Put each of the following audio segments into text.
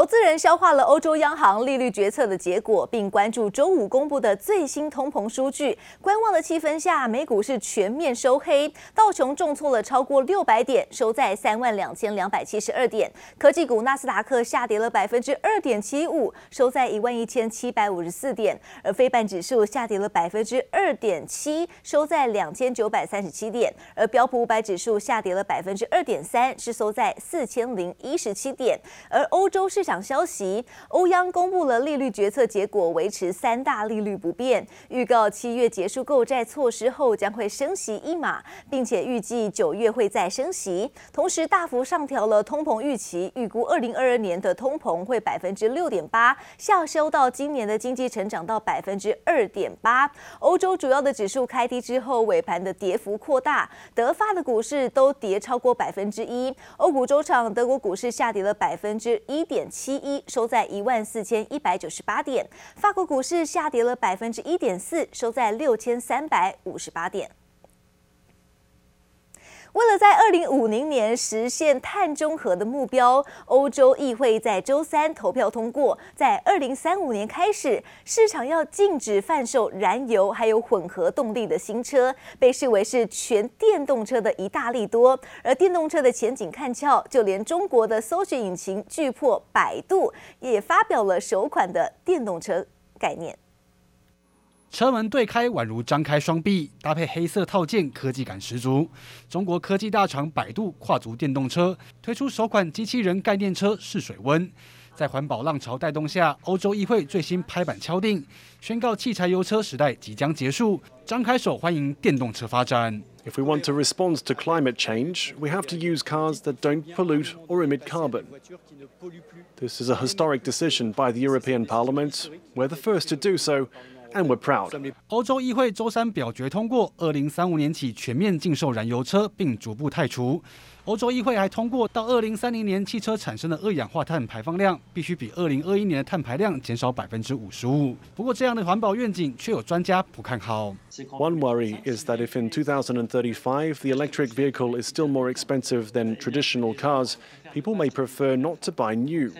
投资人消化了欧洲央行利率决策的结果，并关注周五公布的最新通膨数据。观望的气氛下，美股是全面收黑，道琼重挫了超过六百点，收在三万两千两百七十二点。科技股纳斯达克下跌了百分之二点七五，收在一万一千七百五十四点。而非半指数下跌了百分之二点七，收在两千九百三十七点。而标普五百指数下跌了百分之二点三，是收在四千零一十七点。而欧洲。市场消息，欧央公布了利率决策结果，维持三大利率不变，预告七月结束购债措施后将会升息一码，并且预计九月会再升息。同时大幅上调了通膨预期，预估二零二二年的通膨会百分之六点八，下修到今年的经济成长到百分之二点八。欧洲主要的指数开低之后，尾盘的跌幅扩大，德法的股市都跌超过百分之一。欧股周场，德国股市下跌了百分之一点。七一收在一万四千一百九十八点，法国股市下跌了百分之一点四，收在六千三百五十八点。为了在二零五零年实现碳中和的目标，欧洲议会在周三投票通过，在二零三五年开始，市场要禁止贩售燃油还有混合动力的新车，被视为是全电动车的一大利多。而电动车的前景看俏，就连中国的搜寻引擎巨破百度也发表了首款的电动车概念。车门对开宛如张开双臂，搭配黑色套件，科技感十足。中国科技大厂百度跨足电动车，推出首款机器人概念车试水温。在环保浪潮带动下，欧洲议会最新拍板敲定，宣告汽柴油车时代即将结束，张开手欢迎电动车发展。If we want to respond to climate change, we have to use cars that don't pollute or emit carbon. This is a historic decision by the European Parliament. We're the first to do so. And we're proud. 欧洲议会周三表决通过，二零三五年起全面禁售燃油车，并逐步汰除。欧洲议会还通过，到二零三零年汽车产生的二氧化碳排放量必须比二零二一年的碳排量减少百分之五十五。不过，这样的环保愿景却有专家不看好。One worry is that if in 2035 the electric vehicle is still more expensive than traditional cars, people may prefer not to buy new.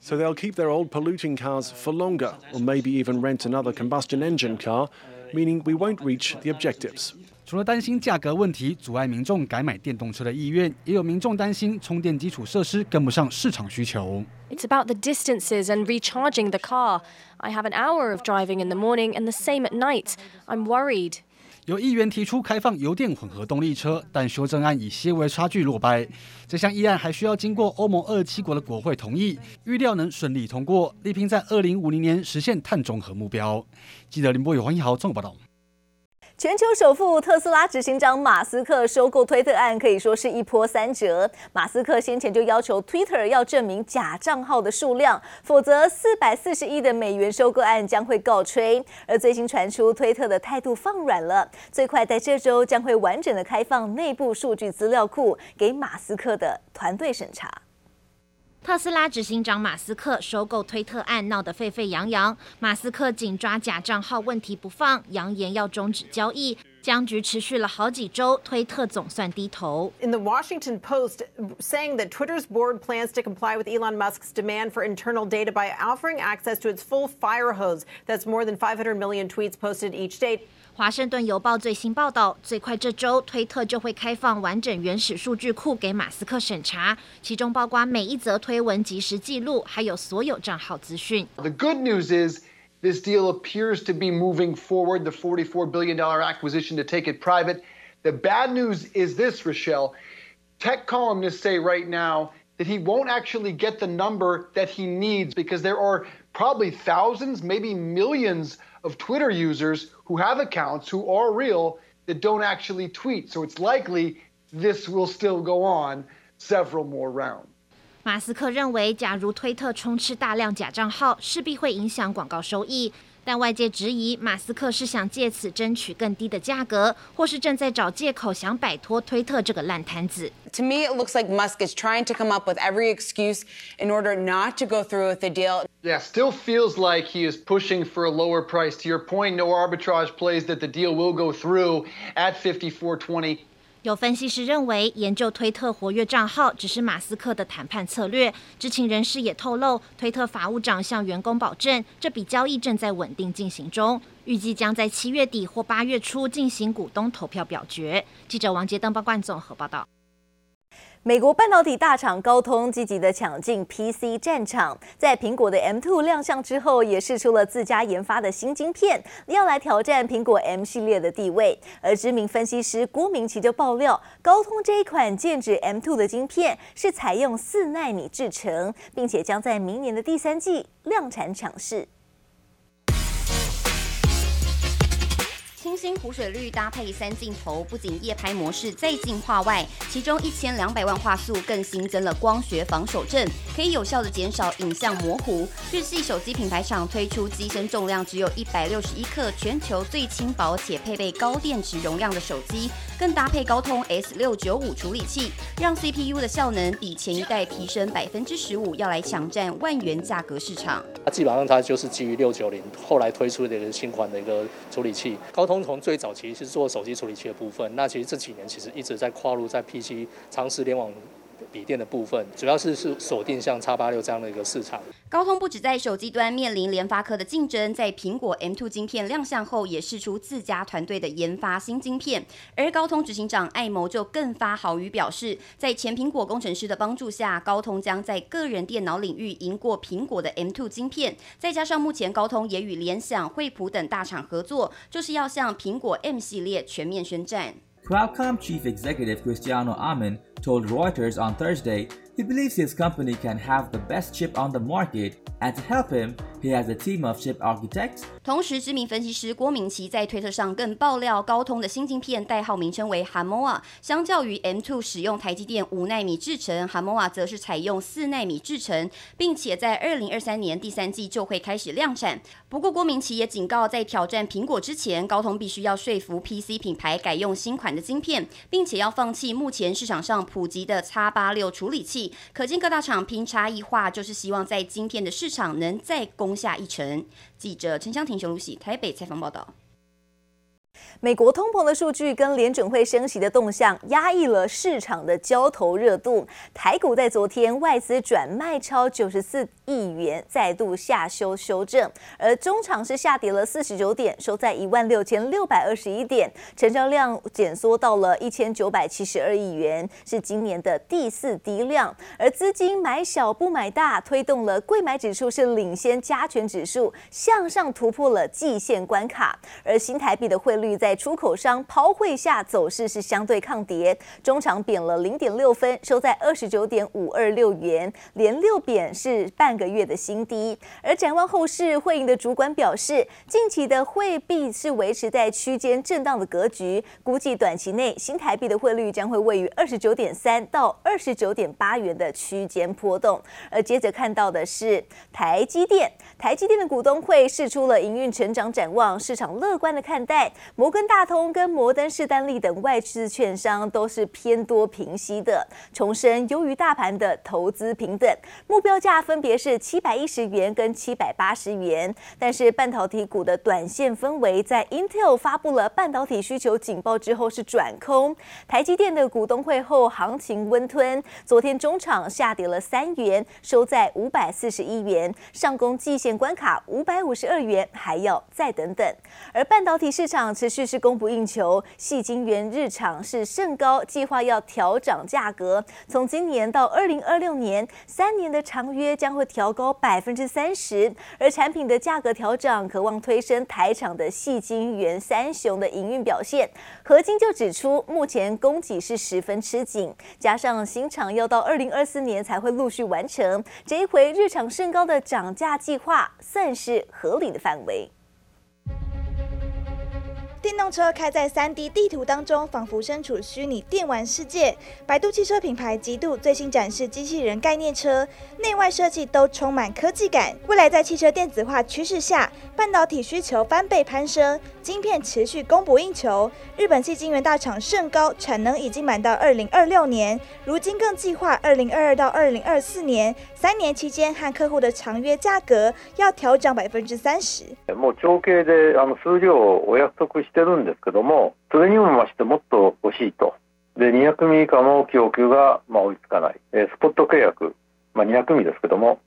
So they'll keep their old polluting cars for longer, or maybe even rent another combustion engine car, meaning we won't reach the objectives. 除了担心价格问题阻碍民众改买电动车的意愿，也有民众担心充电基础设施跟不上市场需求。It's about the distances and recharging the car. I have an hour of driving in the morning and the same at night. I'm worried. 有议员提出开放油电混合动力车，但修正案以些微差距落败。这项议案还需要经过欧盟二七国的国会同意，预料能顺利通过，力拼在二零五零年实现碳中和目标。记者林波有、黄一豪综合报道。全球首富特斯拉执行长马斯克收购推特案可以说是一波三折。马斯克先前就要求 Twitter 要证明假账号的数量，否则四百四十亿的美元收购案将会告吹。而最新传出推特的态度放软了，最快在这周将会完整的开放内部数据资料库给马斯克的团队审查。特斯拉执行长马斯克收购推特案闹得沸沸扬扬，马斯克紧抓假账号问题不放，扬言要终止交易。僵局持续了好几周，推特总算低头。In the Washington Post, saying that Twitter's board plans to comply with Elon Musk's demand for internal data by offering access to its full fire hose. That's more than 500 million tweets posted each day. 华盛顿邮报最新报道，最快这周推特就会开放完整原始数据库给马斯克审查，其中包括每一则推文即时记录，还有所有账号资讯。The good news is this deal appears to be moving forward, the $44 billion acquisition to take it private. The bad news is this, Rochelle. Tech columnists say right now that he won't actually get the number that he needs because there are probably thousands, maybe millions of Twitter users who have accounts who are real that don't actually tweet. So it's likely this will still go on several more rounds. 马斯克认为，假如推特充斥大量假账号，势必会影响广告收益。但外界质疑，马斯克是想借此争取更低的价格，或是正在找借口想摆脱推特这个烂摊子。To me, it looks like Musk is trying to come up with every excuse in order not to go through with the deal. Yeah, still feels like he is pushing for a lower price. To your point, no arbitrage plays that the deal will go through at 54.20. 有分析师认为，研究推特活跃账号只是马斯克的谈判策略。知情人士也透露，推特法务长向员工保证，这笔交易正在稳定进行中，预计将在七月底或八月初进行股东投票表决。记者王杰登、报冠总和报道。美国半导体大厂高通积极地抢进 PC 战场，在苹果的 M2 亮相之后，也试出了自家研发的新晶片，要来挑战苹果 M 系列的地位。而知名分析师郭明奇就爆料，高通这一款剑指 M2 的晶片是采用四奈米制程，并且将在明年的第三季量产抢市。清新湖水绿搭配三镜头，不仅夜拍模式再进化外，其中一千两百万画素更新增了光学防手阵，可以有效的减少影像模糊。日系手机品牌厂推出机身重量只有一百六十一克，全球最轻薄且配备高电池容量的手机，更搭配高通 S 六九五处理器，让 CPU 的效能比前一代提升百分之十五，要来抢占万元价格市场。它基本上它就是基于六九零后来推出的一个新款的一个处理器，高通。从最早其实是做手机处理器的部分，那其实这几年其实一直在跨入在 PC 长时联网笔电的部分，主要是是锁定像叉八六这样的一个市场。高通不止在手机端面临联发科的竞争，在苹果 M2 晶片亮相后，也试出自家团队的研发新晶片。而高通执行长艾谋就更发好语表示，在前苹果工程师的帮助下，高通将在个人电脑领域赢过苹果的 M2 晶片。再加上目前高通也与联想、惠普等大厂合作，就是要向苹果 M 系列全面宣战。Qualcomm Chief Executive Cristiano Amon told Reuters on Thursday he believes his company can have the best chip on the market, and to help him, He has a team of chip architects. 同时，知名分析师郭明錤在推特上更爆料，高通的新晶片代号名称为 Hamoa，相较于 M2 使用台积电五纳米制程，Hamoa 则是采用四纳米制程，并且在二零二三年第三季就会开始量产。不过，郭明錤也警告，在挑战苹果之前，高通必须要说服 PC 品牌改用新款的晶片，并且要放弃目前市场上普及的 X86 处理器。可见各大厂拼差异化，就是希望在今天的市场能再攻。下一城。记者陈湘婷、熊露喜台北采访报道。美国通膨的数据跟联准会升息的动向压抑了市场的交投热度。台股在昨天外资转卖超九十四亿元，再度下修修正，而中场是下跌了四十九点，收在一万六千六百二十一点，成交量减缩到了一千九百七十二亿元，是今年的第四低量。而资金买小不买大，推动了贵买指数是领先加权指数向上突破了季线关卡，而新台币的汇率。在出口商抛汇下，走势是相对抗跌，中场贬了零点六分，收在二十九点五二六元，连六贬是半个月的新低。而展望后市，汇银的主管表示，近期的汇币是维持在区间震荡的格局，估计短期内新台币的汇率将会位于二十九点三到二十九点八元的区间波动。而接着看到的是台积电，台积电的股东会释出了营运成长展望，市场乐观的看待。摩根大通跟摩登士丹利等外资券商都是偏多平息的，重申优于大盘的投资平等目标价分别是七百一十元跟七百八十元。但是半导体股的短线氛围在 Intel 发布了半导体需求警报之后是转空，台积电的股东会后行情温吞，昨天中场下跌了三元，收在五百四十一元，上攻季线关卡五百五十二元，还要再等等。而半导体市场持续是供不应求，矽晶圆日厂是甚高，计划要调涨价格。从今年到二零二六年，三年的长约将会调高百分之三十。而产品的价格调涨，渴望推升台厂的矽晶圆三雄的营运表现。合晶就指出，目前供给是十分吃紧，加上新厂要到二零二四年才会陆续完成，这一回日厂甚高的涨价计划，算是合理的范围。电动车开在 3D 地图当中，仿佛身处虚拟电玩世界。百度汽车品牌极度最新展示机器人概念车，内外设计都充满科技感。未来在汽车电子化趋势下，半导体需求翻倍攀升，晶片持续供不应求。日本矽晶圆大厂甚高产能已经满到2026年，如今更计划2022到2024年三年期间和客户的长约价格要调涨百分之三十。もう长期であの数量をお约束してるんですけども、それにも増してもっと欲しいと。 で200ミリ以下の供给がまあ追いつかない。スポット契约まあ200ミリですけども、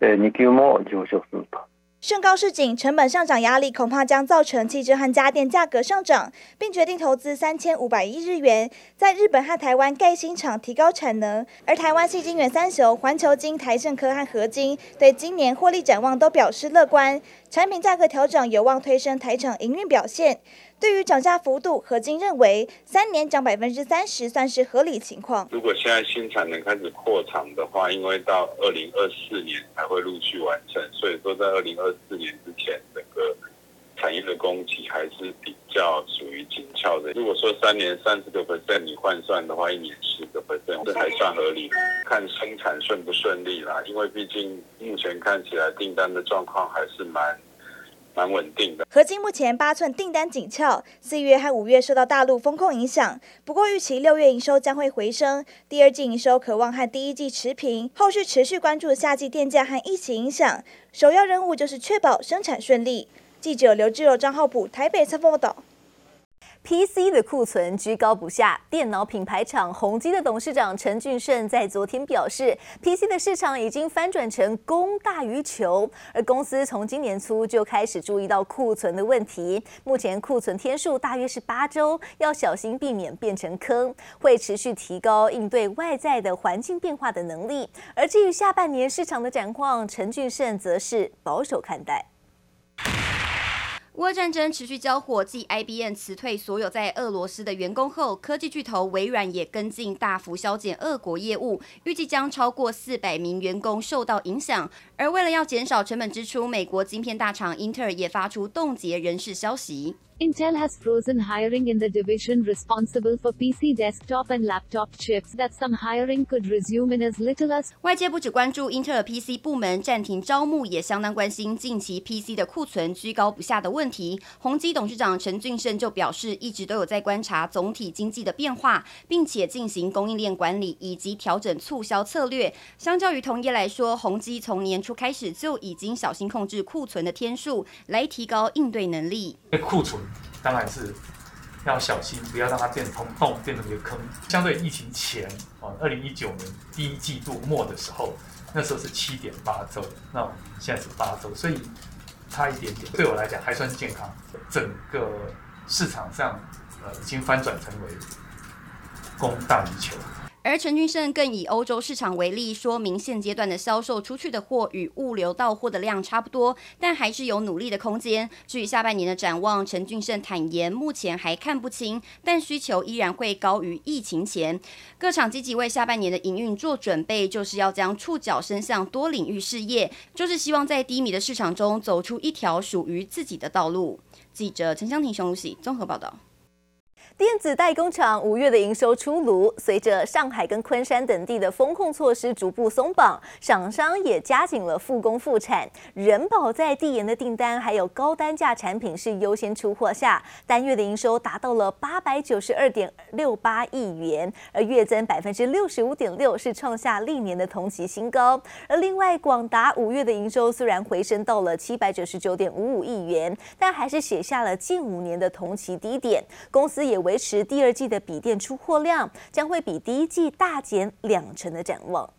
2级も上升すると。 盛高市井成本上涨压力恐怕将造成汽车和家电价格上涨，并决定投资三千五百亿日元在日本和台湾盖新厂，提高产能。而台湾系晶圆三雄环球金、台盛科和合金对今年获利展望都表示乐观，产品价格调整有望推升台厂营运表现。对于涨价幅度，何晶认为三年涨百分之三十算是合理情况。如果现在新产能开始扩厂的话，因为到二零二四年才会陆续完成，所以说在二零二四年之前，整个产业的供给还是比较属于紧俏的。如果说三年三十个 percent 你换算的话，一年十个 percent 这还算合理。看生产顺不顺利啦，因为毕竟目前看起来订单的状况还是蛮。蛮稳定的。合金目前八寸订单紧俏，四月和五月受到大陆风控影响，不过预期六月营收将会回升，第二季营收可望和第一季持平。后续持续关注夏季电价和疫情影响，首要任务就是确保生产顺利。记者刘志柔、张浩普台北采访报道。PC 的库存居高不下，电脑品牌厂宏基的董事长陈俊盛在昨天表示，PC 的市场已经翻转成供大于求，而公司从今年初就开始注意到库存的问题，目前库存天数大约是八周，要小心避免变成坑，会持续提高应对外在的环境变化的能力。而至于下半年市场的展况，陈俊盛则是保守看待。乌俄战争持续交火，继 IBM 辞退所有在俄罗斯的员工后，科技巨头微软也跟进大幅削减俄国业务，预计将超过四百名员工受到影响。而为了要减少成本支出，美国晶片大厂英特尔也发出冻结人事消息。Intel has frozen hiring in the division responsible for PC desktop and laptop chips that some hiring could resume in as little as。外界不只关注英特尔 PC 部门暂停招募，也相当关心近期 PC 的库存居高不下的问题。宏基董事长陈俊盛就表示，一直都有在观察总体经济的变化，并且进行供应链管理以及调整促销策略。相较于同业来说，宏基从年初开始就已经小心控制库存的天数，来提高应对能力。库存。当然是要小心，不要让它变成通洞，变成一个坑。相对疫情前，啊，二零一九年第一季度末的时候，那时候是七点八周，那现在是八周，所以差一点点。对我来讲还算健康。整个市场上，呃，已经翻转成为供大于求。而陈俊盛更以欧洲市场为例，说明现阶段的销售出去的货与物流到货的量差不多，但还是有努力的空间。至于下半年的展望，陈俊盛坦言，目前还看不清，但需求依然会高于疫情前。各厂积极为下半年的营运做准备，就是要将触角伸向多领域事业，就是希望在低迷的市场中走出一条属于自己的道路。记者陈湘婷、熊如喜综合报道。电子代工厂五月的营收出炉，随着上海跟昆山等地的风控措施逐步松绑，厂商也加紧了复工复产。人保在递延的订单还有高单价产品是优先出货下，单月的营收达到了八百九十二点六八亿元，而月增百分之六十五点六，是创下历年的同期新高。而另外广达五月的营收虽然回升到了七百九十九点五五亿元，但还是写下了近五年的同期低点。公司也维持第二季的笔电出货量将会比第一季大减两成的展望。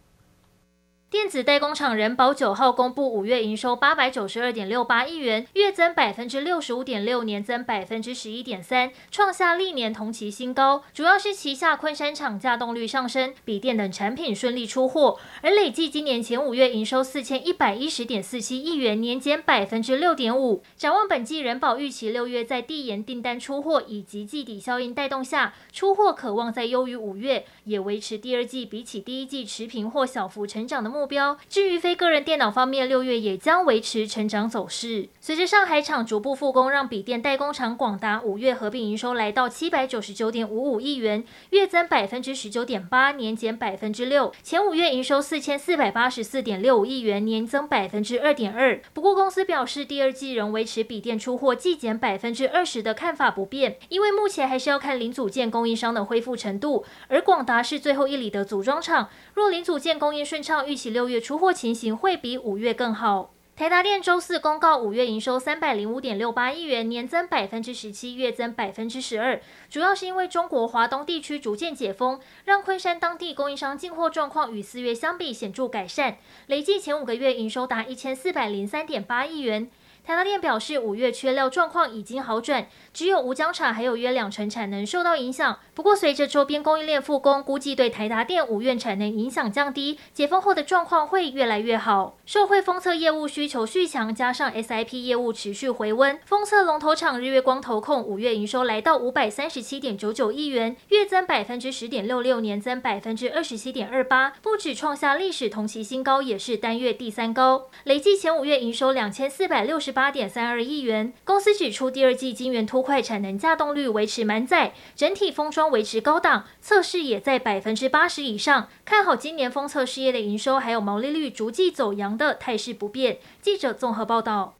电子代工厂人保九号公布五月营收八百九十二点六八亿元，月增百分之六十五点六，年增百分之十一点三，创下历年同期新高。主要是旗下昆山厂稼动率上升，笔电等产品顺利出货。而累计今年前五月营收四千一百一十点四七亿元，年减百分之六点五。展望本季，人保预期六月在递延订单出货以及季底效应带动下，出货可望再优于五月，也维持第二季比起第一季持平或小幅成长的目标。至于非个人电脑方面，六月也将维持成长走势。随着上海厂逐步复工，让笔电代工厂广达五月合并营收来到七百九十九点五五亿元，月增百分之十九点八，年减百分之六。前五月营收四千四百八十四点六五亿元，年增百分之二点二。不过公司表示，第二季仍维持笔电出货季减百分之二十的看法不变，因为目前还是要看零组件供应商的恢复程度，而广达是最后一里的组装厂。若零组件供应顺畅，预期六月出货情形会比五月更好。台达电周四公告，五月营收三百零五点六八亿元，年增百分之十七，月增百分之十二。主要是因为中国华东地区逐渐解封，让昆山当地供应商进货状况与四月相比显著改善，累计前五个月营收达一千四百零三点八亿元。台达电表示，五月缺料状况已经好转，只有五江厂还有约两成产能受到影响。不过，随着周边供应链复工，估计对台达电五月产能影响降低，解封后的状况会越来越好。受惠封测业务需求续强，加上 SIP 业务持续回温，封测龙头厂日月光投控五月营收来到五百三十七点九九亿元，月增百分之十点六六，年增百分之二十七点二八，不止创下历史同期新高，也是单月第三高。累计前五月营收两千四百六十。八点三二亿元。公司指出，第二季晶圆凸块产能稼动率维持满载，整体封装维持高档，测试也在百分之八十以上。看好今年封测事业的营收还有毛利率逐季走扬的态势不变。记者综合报道。